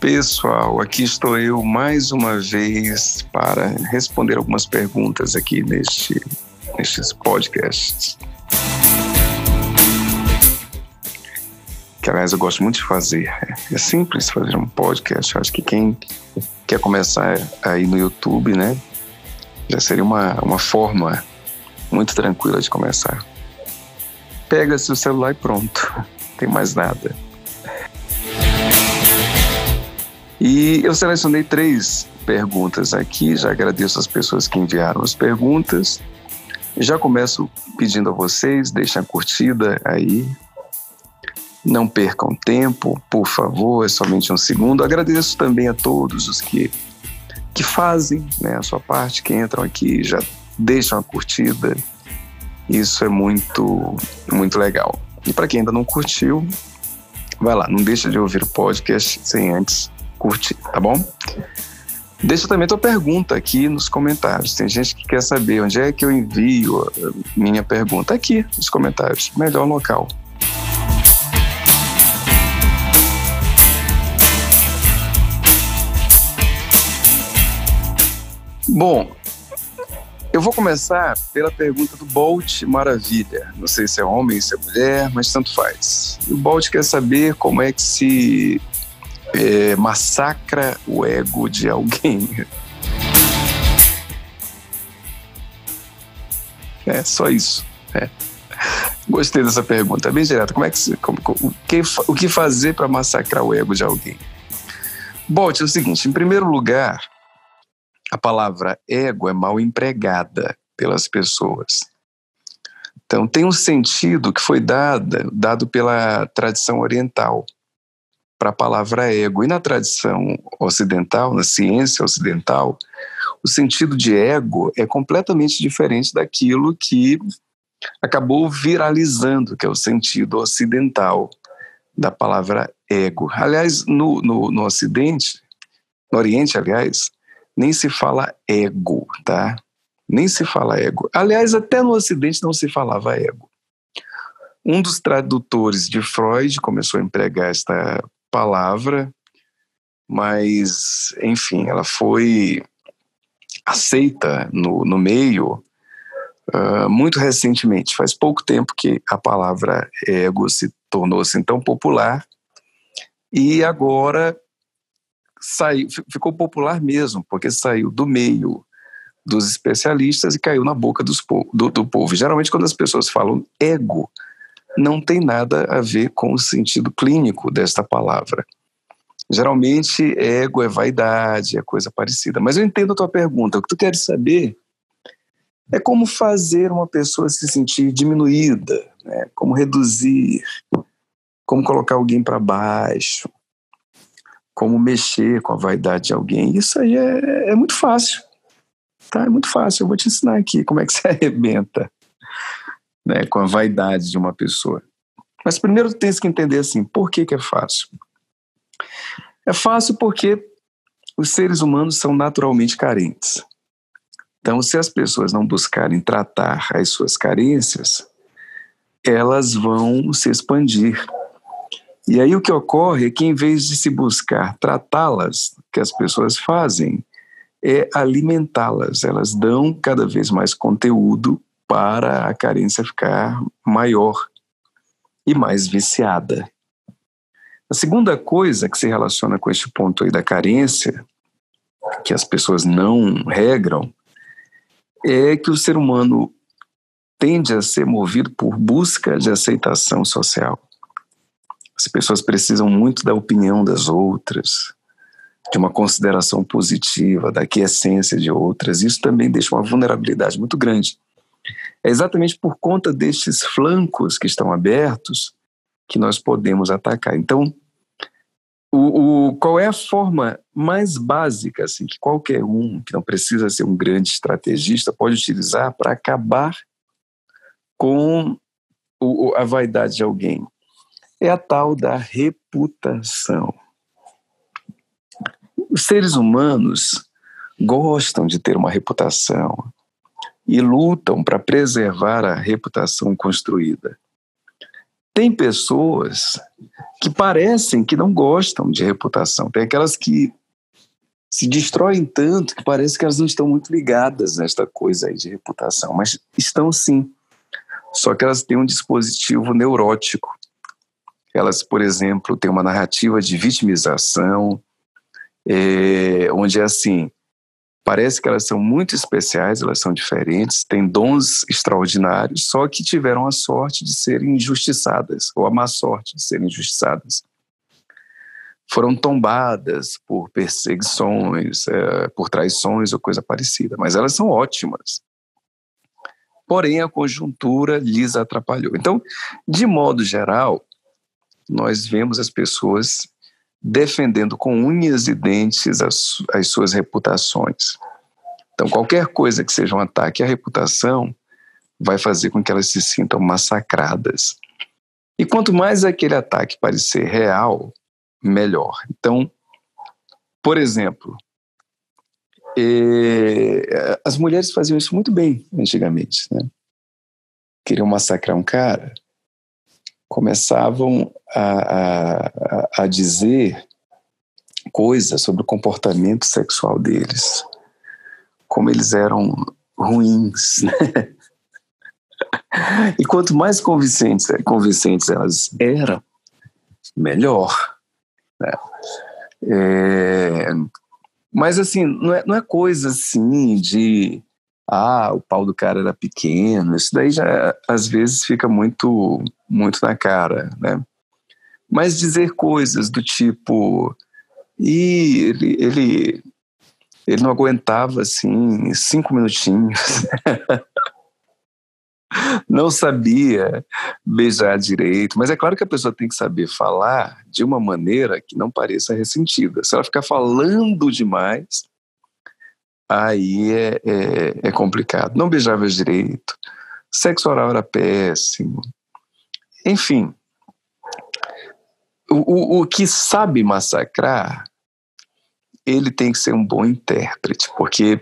Pessoal, aqui estou eu mais uma vez para responder algumas perguntas aqui neste, nestes podcasts. Que aliás eu gosto muito de fazer. É simples fazer um podcast. Acho que quem quer começar aí no YouTube, né? Já seria uma, uma forma muito tranquila de começar. Pega seu celular e pronto. Não tem mais nada. E eu selecionei três perguntas aqui, já agradeço as pessoas que enviaram as perguntas. Já começo pedindo a vocês, deixem a curtida aí. Não percam tempo, por favor, é somente um segundo. Agradeço também a todos os que, que fazem né, a sua parte, que entram aqui, já deixam a curtida. Isso é muito, muito legal. E para quem ainda não curtiu, vai lá, não deixa de ouvir o podcast sem antes curtir, tá bom? Deixa também tua pergunta aqui nos comentários. Tem gente que quer saber onde é que eu envio minha pergunta. Aqui nos comentários, melhor local. Bom, eu vou começar pela pergunta do Bolt Maravilha. Não sei se é homem, se é mulher, mas tanto faz. O Bolt quer saber como é que se é, massacra o ego de alguém. É só isso. É. Gostei dessa pergunta, bem direta. Como é que, como, o, que, o que fazer para massacrar o ego de alguém? Bom, é o seguinte: em primeiro lugar, a palavra ego é mal empregada pelas pessoas. Então, tem um sentido que foi dado, dado pela tradição oriental para a palavra ego. E na tradição ocidental, na ciência ocidental, o sentido de ego é completamente diferente daquilo que acabou viralizando, que é o sentido ocidental da palavra ego. Aliás, no, no, no Ocidente, no Oriente, aliás, nem se fala ego, tá? Nem se fala ego. Aliás, até no Ocidente não se falava ego. Um dos tradutores de Freud começou a empregar esta palavra, mas, enfim, ela foi aceita no, no meio uh, muito recentemente. Faz pouco tempo que a palavra ego se tornou-se assim tão popular e agora saiu, ficou popular mesmo, porque saiu do meio dos especialistas e caiu na boca dos, do, do povo. Geralmente, quando as pessoas falam ego, não tem nada a ver com o sentido clínico desta palavra. Geralmente, ego é vaidade, é coisa parecida. Mas eu entendo a tua pergunta. O que tu queres saber é como fazer uma pessoa se sentir diminuída, né? como reduzir, como colocar alguém para baixo, como mexer com a vaidade de alguém. Isso aí é, é muito fácil. Tá? É muito fácil. Eu vou te ensinar aqui como é que se arrebenta né, com a vaidade de uma pessoa. Mas primeiro tens que entender assim, por que, que é fácil? É fácil porque os seres humanos são naturalmente carentes. Então, se as pessoas não buscarem tratar as suas carências, elas vão se expandir. E aí o que ocorre é que, em vez de se buscar tratá-las, que as pessoas fazem é alimentá-las. Elas dão cada vez mais conteúdo para a carência ficar maior e mais viciada. A segunda coisa que se relaciona com este ponto aí da carência, que as pessoas não regram, é que o ser humano tende a ser movido por busca de aceitação social. As pessoas precisam muito da opinião das outras, de uma consideração positiva, da quiescência de outras. Isso também deixa uma vulnerabilidade muito grande. É exatamente por conta destes flancos que estão abertos que nós podemos atacar. Então, o, o, qual é a forma mais básica assim, que qualquer um, que não precisa ser um grande estrategista, pode utilizar para acabar com o, a vaidade de alguém? É a tal da reputação. Os seres humanos gostam de ter uma reputação, e lutam para preservar a reputação construída. tem pessoas que parecem que não gostam de reputação. Tem aquelas que se destroem tanto que parece que elas não estão muito ligadas nesta coisa aí de reputação, mas estão sim. Só que elas têm um dispositivo neurótico. Elas, por exemplo, têm uma narrativa de vitimização, é, onde é assim: parece que elas são muito especiais, elas são diferentes, têm dons extraordinários, só que tiveram a sorte de serem injustiçadas, ou a má sorte de serem injustiçadas foram tombadas por perseguições, é, por traições ou coisa parecida, mas elas são ótimas. Porém, a conjuntura lhes atrapalhou. Então, de modo geral, nós vemos as pessoas defendendo com unhas e dentes as, as suas reputações. Então, qualquer coisa que seja um ataque à reputação vai fazer com que elas se sintam massacradas. E quanto mais aquele ataque parecer real, melhor. Então, por exemplo, eh, as mulheres faziam isso muito bem antigamente, né? Queriam massacrar um cara, começavam a, a, a dizer coisas sobre o comportamento sexual deles, como eles eram ruins, né? E quanto mais convincentes, convincentes elas eram, melhor. Né? É, mas assim, não é, não é coisa assim de ah, o pau do cara era pequeno, isso daí já às vezes fica muito, muito na cara, né? Mas dizer coisas do tipo, e ele, ele, ele não aguentava assim cinco minutinhos. não sabia beijar direito. Mas é claro que a pessoa tem que saber falar de uma maneira que não pareça ressentida. Se ela ficar falando demais, aí é, é, é complicado. Não beijava direito, sexo oral era péssimo. Enfim, o, o, que sabe massacrar, ele tem que ser um bom intérprete, porque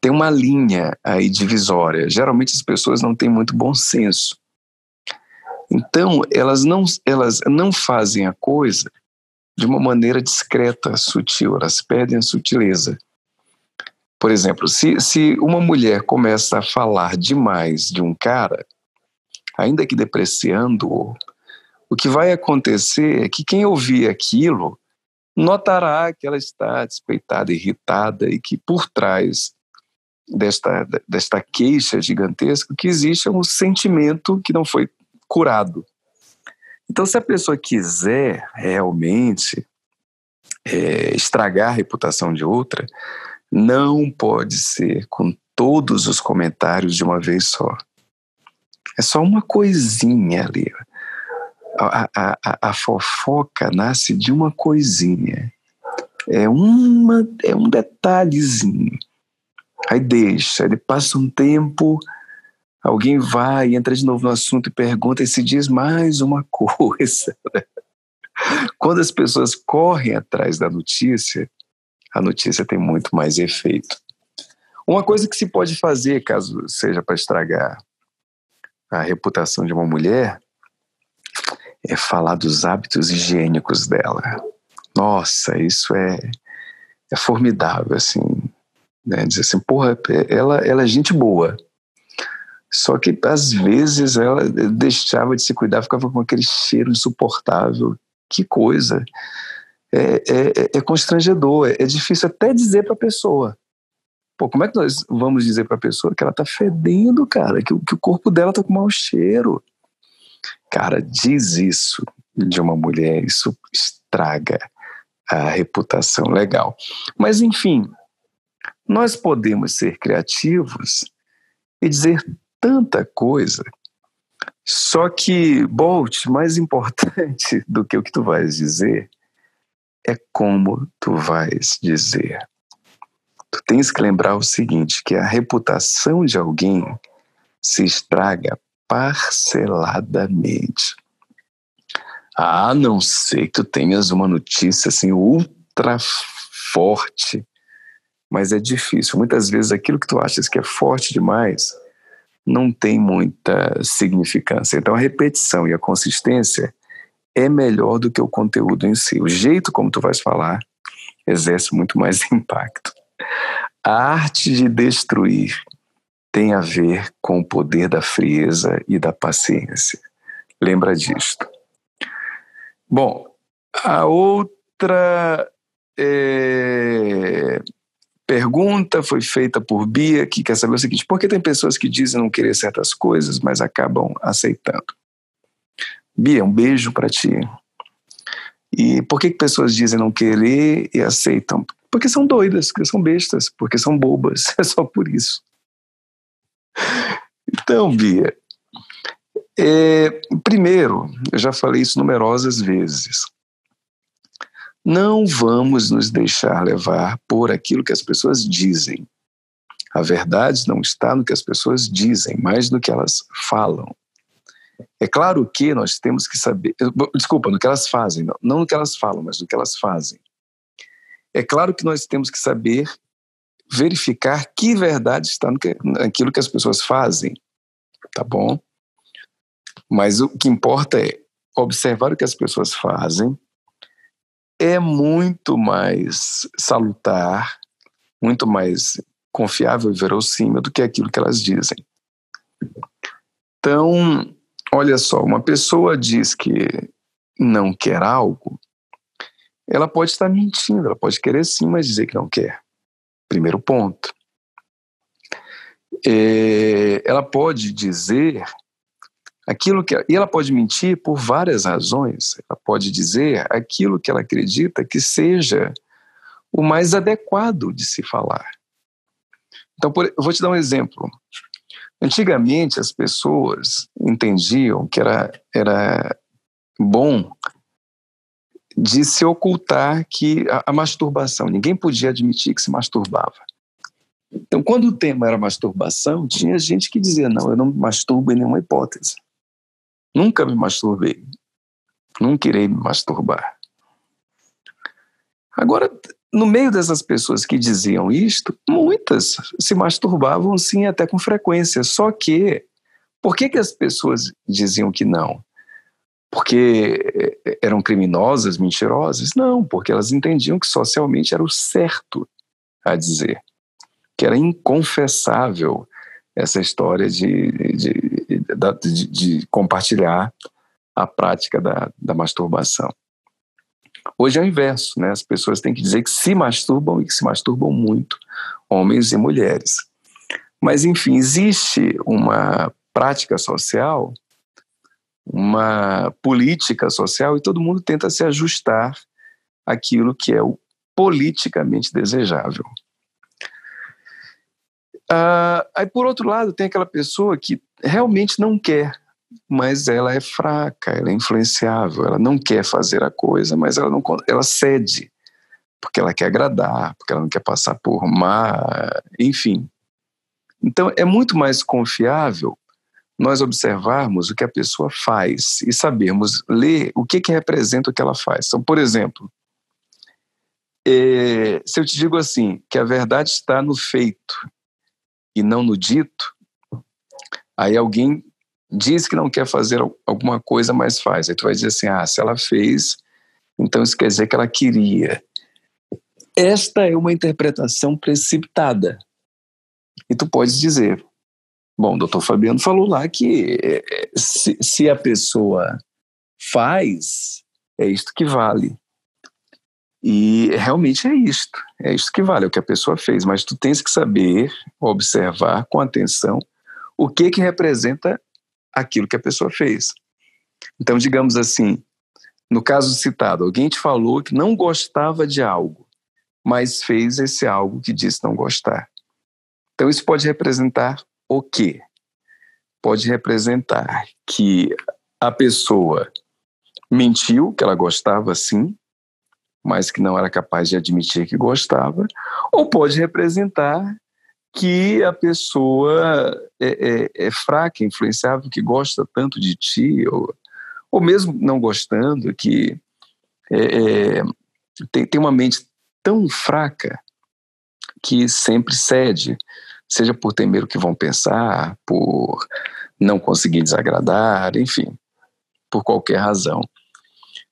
tem uma linha aí divisória. Geralmente as pessoas não têm muito bom senso. Então, elas não, elas não fazem a coisa de uma maneira discreta, sutil, elas perdem a sutileza. Por exemplo, se, se uma mulher começa a falar demais de um cara, ainda que depreciando-o, o que vai acontecer é que quem ouvir aquilo notará que ela está despeitada, irritada e que por trás desta, desta queixa gigantesca que existe um sentimento que não foi curado. Então, se a pessoa quiser realmente é, estragar a reputação de outra, não pode ser com todos os comentários de uma vez só. É só uma coisinha ali. A, a, a, fofoca nasce de uma coisinha. É, uma, é um detalhezinho. Aí deixa, ele passa um tempo, alguém vai, entra de novo no assunto e pergunta e se diz mais uma coisa. Quando as pessoas correm atrás da notícia, a notícia tem muito mais efeito. Uma coisa que se pode fazer, caso seja para estragar a reputação de uma mulher, é falar dos hábitos higiênicos dela. Nossa, isso é, é formidável, assim. Né? Dizer assim, porra, ela, ela é gente boa. Só que às vezes ela deixava de se cuidar, ficava com aquele cheiro insuportável. Que coisa! É, é, é constrangedor, é, é difícil até dizer para a pessoa. Pô, como é que nós vamos dizer para a pessoa que ela tá fedendo, cara, que, que o corpo dela tá com mau cheiro? Cara, diz isso de uma mulher, isso estraga a reputação legal. Mas enfim, nós podemos ser criativos e dizer tanta coisa. Só que, Bolt, mais importante do que o que tu vais dizer é como tu vais dizer. Tu tens que lembrar o seguinte, que a reputação de alguém se estraga parceladamente. A não ser que tu tenhas uma notícia assim ultra forte mas é difícil. Muitas vezes aquilo que tu achas que é forte demais não tem muita significância. Então, a repetição e a consistência é melhor do que o conteúdo em si. O jeito como tu vais falar exerce muito mais impacto. A arte de destruir tem a ver com o poder da frieza e da paciência. Lembra disto. Bom, a outra é, pergunta foi feita por Bia, que quer saber o seguinte: por que tem pessoas que dizem não querer certas coisas, mas acabam aceitando? Bia, um beijo para ti. E por que, que pessoas dizem não querer e aceitam? Porque são doidas, porque são bestas, porque são bobas. É só por isso. Então, Bia, é, primeiro, eu já falei isso numerosas vezes. Não vamos nos deixar levar por aquilo que as pessoas dizem. A verdade não está no que as pessoas dizem, mas no que elas falam. É claro que nós temos que saber, desculpa, no que elas fazem, não, não no que elas falam, mas no que elas fazem. É claro que nós temos que saber verificar que verdade está no que, naquilo que as pessoas fazem, tá bom? Mas o que importa é observar o que as pessoas fazem, é muito mais salutar, muito mais confiável e verossímil do que aquilo que elas dizem. Então, olha só, uma pessoa diz que não quer algo, ela pode estar mentindo, ela pode querer sim, mas dizer que não quer. Primeiro ponto. É, ela pode dizer aquilo que e ela pode mentir por várias razões. Ela pode dizer aquilo que ela acredita que seja o mais adequado de se falar. Então, por, eu vou te dar um exemplo. Antigamente as pessoas entendiam que era, era bom de se ocultar que a, a masturbação, ninguém podia admitir que se masturbava. Então, quando o tema era masturbação, tinha gente que dizia: não, eu não masturbo em nenhuma hipótese. Nunca me masturbei. Nunca irei me masturbar. Agora, no meio dessas pessoas que diziam isto, muitas se masturbavam sim até com frequência. Só que, por que, que as pessoas diziam que não? Porque eram criminosas, mentirosas? Não, porque elas entendiam que socialmente era o certo a dizer, que era inconfessável essa história de, de, de, de compartilhar a prática da, da masturbação. Hoje é o inverso, né? As pessoas têm que dizer que se masturbam e que se masturbam muito, homens e mulheres. Mas, enfim, existe uma prática social, uma política social, e todo mundo tenta se ajustar àquilo que é o politicamente desejável. Uh, aí, por outro lado, tem aquela pessoa que realmente não quer, mas ela é fraca, ela é influenciável, ela não quer fazer a coisa, mas ela não ela cede, porque ela quer agradar, porque ela não quer passar por má, enfim. Então, é muito mais confiável nós observarmos o que a pessoa faz e sabermos ler o que, que representa o que ela faz. Então, por exemplo, é, se eu te digo assim, que a verdade está no feito e não no dito, aí alguém diz que não quer fazer alguma coisa, mas faz. Aí tu vai dizer assim: ah, se ela fez, então isso quer dizer que ela queria. Esta é uma interpretação precipitada. E tu podes dizer: bom, o doutor Fabiano falou lá que eh, se, se a pessoa faz, é isto que vale. E realmente é isto, é isto que vale, é o que a pessoa fez, mas tu tens que saber observar com atenção o que que representa aquilo que a pessoa fez. Então, digamos assim, no caso citado, alguém te falou que não gostava de algo, mas fez esse algo que disse não gostar. Então, isso pode representar o quê? Pode representar que a pessoa mentiu que ela gostava sim, mas que não era capaz de admitir que gostava, ou pode representar que a pessoa é, é, é fraca, influenciável, que gosta tanto de ti, ou, ou mesmo não gostando, que é, é, tem, tem uma mente tão fraca que sempre cede. seja por temer o que vão pensar, por não conseguir desagradar, enfim, por qualquer razão.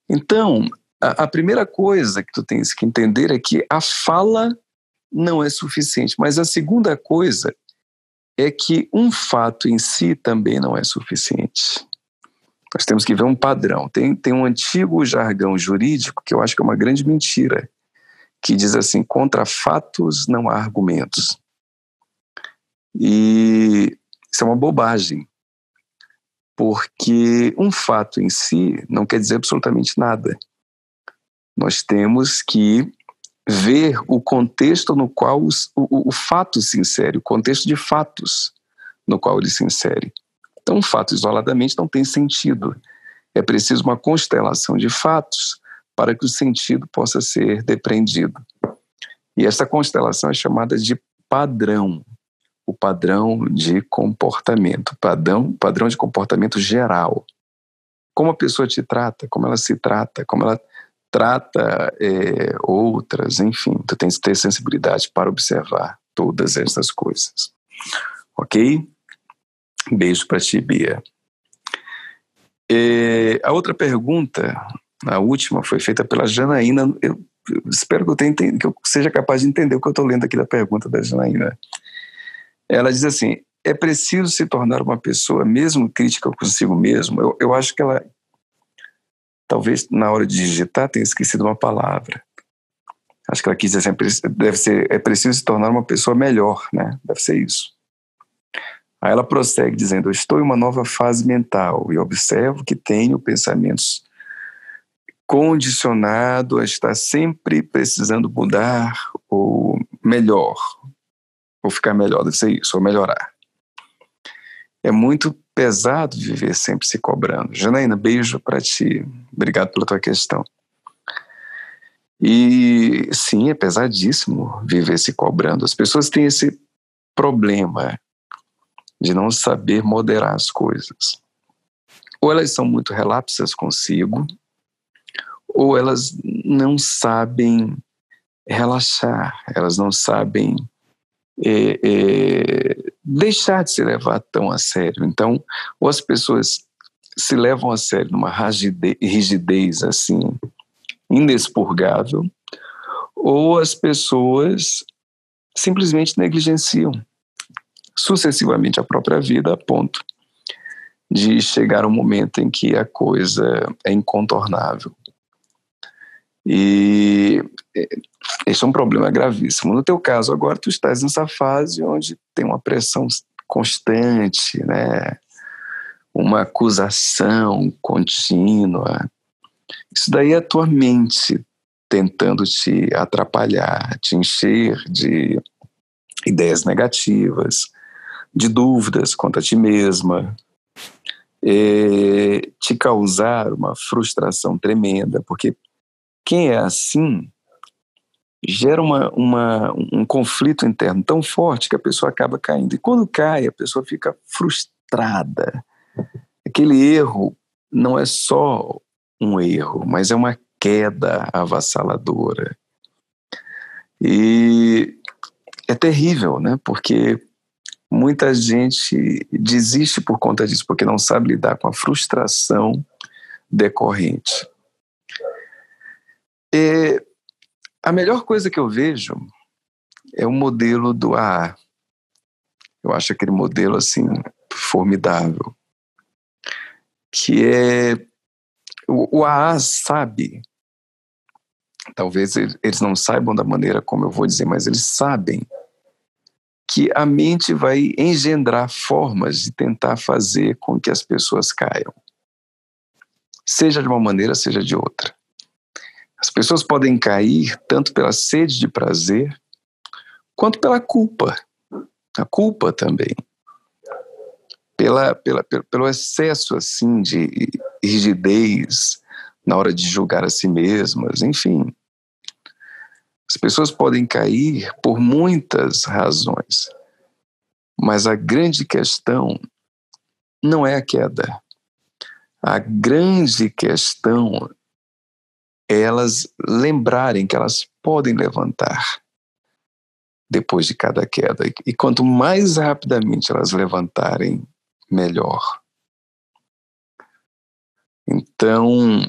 Então, a, a primeira coisa que tu tens que entender é que a fala não é suficiente, mas a segunda coisa é que um fato em si também não é suficiente. Nós temos que ver um padrão. Tem, tem um antigo jargão jurídico que eu acho que é uma grande mentira, que diz assim: contra fatos não há argumentos. E isso é uma bobagem, porque um fato em si não quer dizer absolutamente nada. Nós temos que ver o contexto no qual os, o, o fato se insere, o contexto de fatos no qual ele se insere. Então, um fato isoladamente não tem sentido. É preciso uma constelação de fatos para que o sentido possa ser depreendido. E essa constelação é chamada de padrão, o padrão de comportamento, padrão, padrão de comportamento geral. Como a pessoa te trata, como ela se trata, como ela trata é, outras, enfim, tu tens que ter sensibilidade para observar todas essas coisas. Ok? Beijo para ti, Bia. É, a outra pergunta, a última, foi feita pela Janaína. Eu, eu espero que eu, tenha, que eu seja capaz de entender o que eu estou lendo aqui da pergunta da Janaína. Ela diz assim: é preciso se tornar uma pessoa mesmo crítica consigo mesmo? Eu, eu acho que ela Talvez na hora de digitar tenha esquecido uma palavra. Acho que ela quis dizer assim, deve ser, é preciso se tornar uma pessoa melhor, né? Deve ser isso. Aí ela prossegue dizendo: Estou em uma nova fase mental e observo que tenho pensamentos condicionado a estar sempre precisando mudar ou melhor, ou ficar melhor, deve ser isso, ou melhorar. É muito pesado viver sempre se cobrando. Janaína, beijo para ti. Obrigado pela tua questão. E sim, é pesadíssimo viver se cobrando. As pessoas têm esse problema de não saber moderar as coisas. Ou elas são muito relapsas consigo, ou elas não sabem relaxar, elas não sabem é, é, deixar de se levar tão a sério. Então, ou as pessoas se levam a sério numa rigidez assim inexpurgável, ou as pessoas simplesmente negligenciam sucessivamente a própria vida a ponto de chegar um momento em que a coisa é incontornável. E esse é um problema gravíssimo. No teu caso, agora tu estás nessa fase onde tem uma pressão constante, né? uma acusação contínua. Isso daí é a tua mente tentando te atrapalhar, te encher de ideias negativas, de dúvidas quanto a ti mesma, te causar uma frustração tremenda, porque quem é assim gera uma, uma, um conflito interno tão forte que a pessoa acaba caindo. E quando cai, a pessoa fica frustrada. Aquele erro não é só um erro, mas é uma queda avassaladora. E é terrível, né? Porque muita gente desiste por conta disso, porque não sabe lidar com a frustração decorrente. E a melhor coisa que eu vejo é o modelo do AA. Eu acho aquele modelo assim formidável, que é o, o AA sabe. Talvez eles não saibam da maneira como eu vou dizer, mas eles sabem que a mente vai engendrar formas de tentar fazer com que as pessoas caiam. Seja de uma maneira, seja de outra. As pessoas podem cair tanto pela sede de prazer, quanto pela culpa. A culpa também. Pela, pela, pelo excesso assim de rigidez na hora de julgar a si mesmas, enfim. As pessoas podem cair por muitas razões, mas a grande questão não é a queda. A grande questão elas lembrarem que elas podem levantar. depois de cada queda. E quanto mais rapidamente elas levantarem, melhor. Então,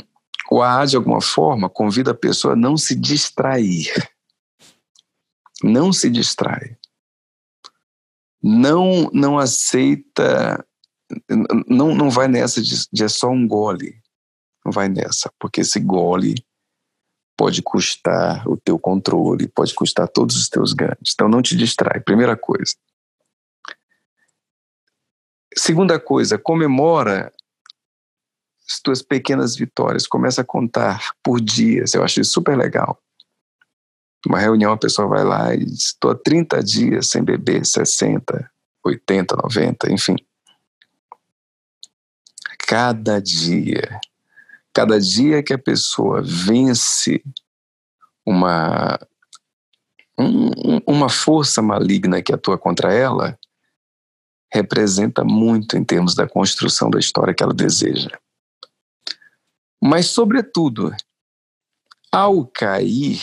o AA, de alguma forma, convida a pessoa a não se distrair. Não se distrai. Não, não aceita, não, não vai nessa de, de é só um gole. Não vai nessa, porque esse gole pode custar o teu controle, pode custar todos os teus ganhos. Então não te distrai, primeira coisa. Segunda coisa, comemora as tuas pequenas vitórias, começa a contar por dias, eu acho isso super legal. Uma reunião, a pessoa vai lá e diz, estou há 30 dias sem beber, 60, 80, 90, enfim. Cada dia, cada dia que a pessoa vence uma, um, uma força maligna que atua contra ela, representa muito em termos da construção da história que ela deseja. Mas, sobretudo, ao cair,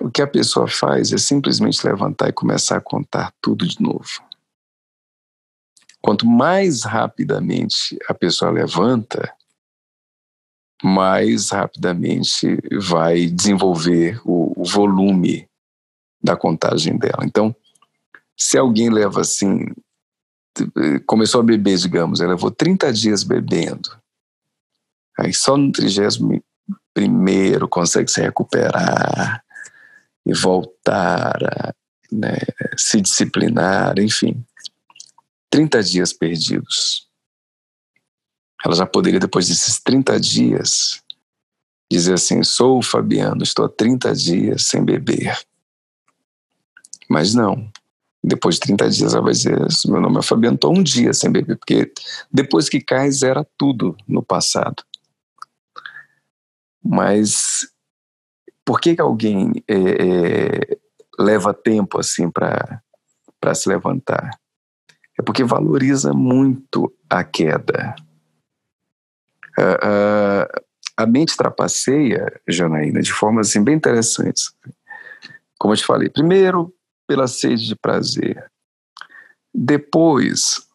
o que a pessoa faz é simplesmente levantar e começar a contar tudo de novo. Quanto mais rapidamente a pessoa levanta, mais rapidamente vai desenvolver o, o volume da contagem dela. Então, se alguém leva assim, começou a beber, digamos, ela levou 30 dias bebendo, Aí só no trigésimo primeiro consegue se recuperar e voltar a né, se disciplinar, enfim. 30 dias perdidos. Ela já poderia, depois desses 30 dias, dizer assim: sou o Fabiano, estou há 30 dias sem beber. Mas não. Depois de 30 dias ela vai dizer: meu nome é Fabiano, estou um dia sem beber, porque depois que cai, zera tudo no passado. Mas por que, que alguém é, é, leva tempo assim para se levantar? É porque valoriza muito a queda. Uh, a mente trapaceia, Janaína, de formas assim, bem interessantes. Como eu te falei, primeiro pela sede de prazer, depois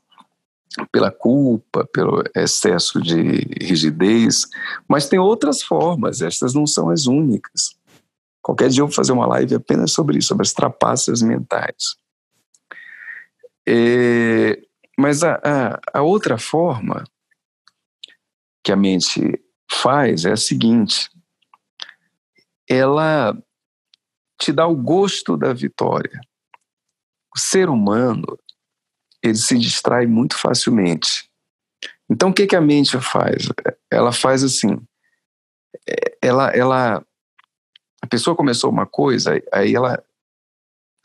pela culpa, pelo excesso de rigidez, mas tem outras formas, estas não são as únicas. Qualquer dia eu vou fazer uma live apenas sobre isso, sobre as trapaças mentais. É, mas a, a, a outra forma que a mente faz é a seguinte: ela te dá o gosto da vitória. O ser humano ele se distrai muito facilmente. Então, o que, que a mente faz? Ela faz assim, ela, ela, a pessoa começou uma coisa, aí ela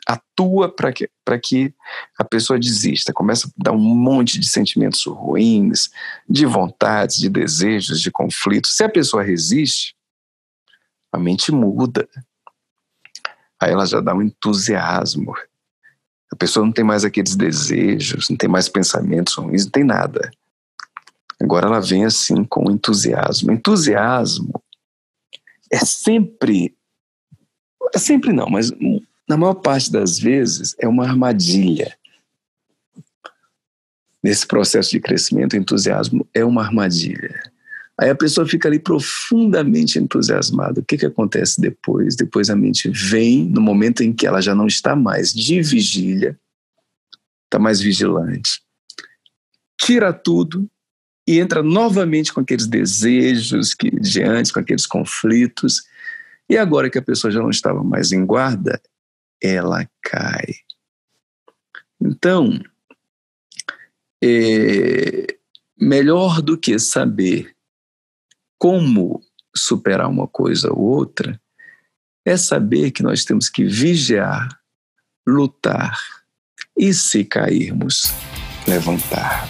atua para que, que a pessoa desista, começa a dar um monte de sentimentos ruins, de vontades, de desejos, de conflitos. Se a pessoa resiste, a mente muda. Aí ela já dá um entusiasmo, a pessoa não tem mais aqueles desejos, não tem mais pensamentos ruins, não tem nada. Agora ela vem assim com entusiasmo. Entusiasmo é sempre. É sempre não, mas na maior parte das vezes é uma armadilha. Nesse processo de crescimento, entusiasmo é uma armadilha. Aí a pessoa fica ali profundamente entusiasmada. O que, que acontece depois? Depois a mente vem no momento em que ela já não está mais de vigília, está mais vigilante, tira tudo e entra novamente com aqueles desejos que de antes, com aqueles conflitos. E agora que a pessoa já não estava mais em guarda, ela cai. Então, é, melhor do que saber como superar uma coisa ou outra é saber que nós temos que vigiar, lutar e, se cairmos, levantar.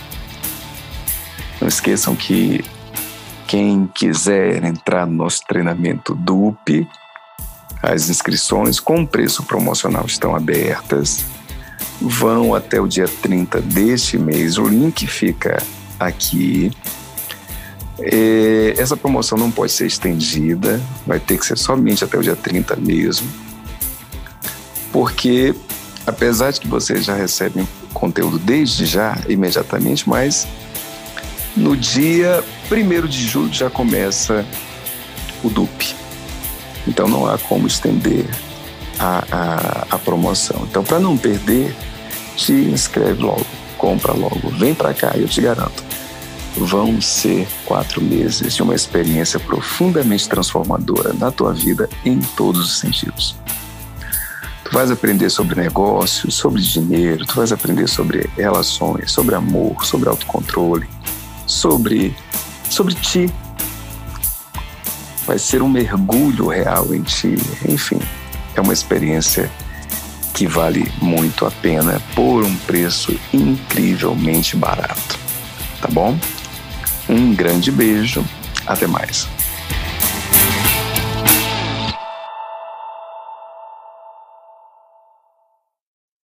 Não esqueçam que quem quiser entrar no nosso treinamento DUP, as inscrições com preço promocional estão abertas. Vão até o dia 30 deste mês. O link fica aqui é, essa promoção não pode ser estendida, vai ter que ser somente até o dia 30 mesmo. porque apesar de que você já recebe conteúdo desde já, imediatamente, mas no dia 1 de julho já começa o DUP. Então não há como estender a, a, a promoção. Então, para não perder, te inscreve logo, compra logo, vem para cá, eu te garanto. Vão ser quatro meses de uma experiência profundamente transformadora na tua vida em todos os sentidos. Tu vais aprender sobre negócios, sobre dinheiro, tu vais aprender sobre relações, sobre amor, sobre autocontrole, sobre, sobre ti. Vai ser um mergulho real em ti, enfim, é uma experiência que vale muito a pena por um preço incrivelmente barato. Tá bom? Um grande beijo, até mais.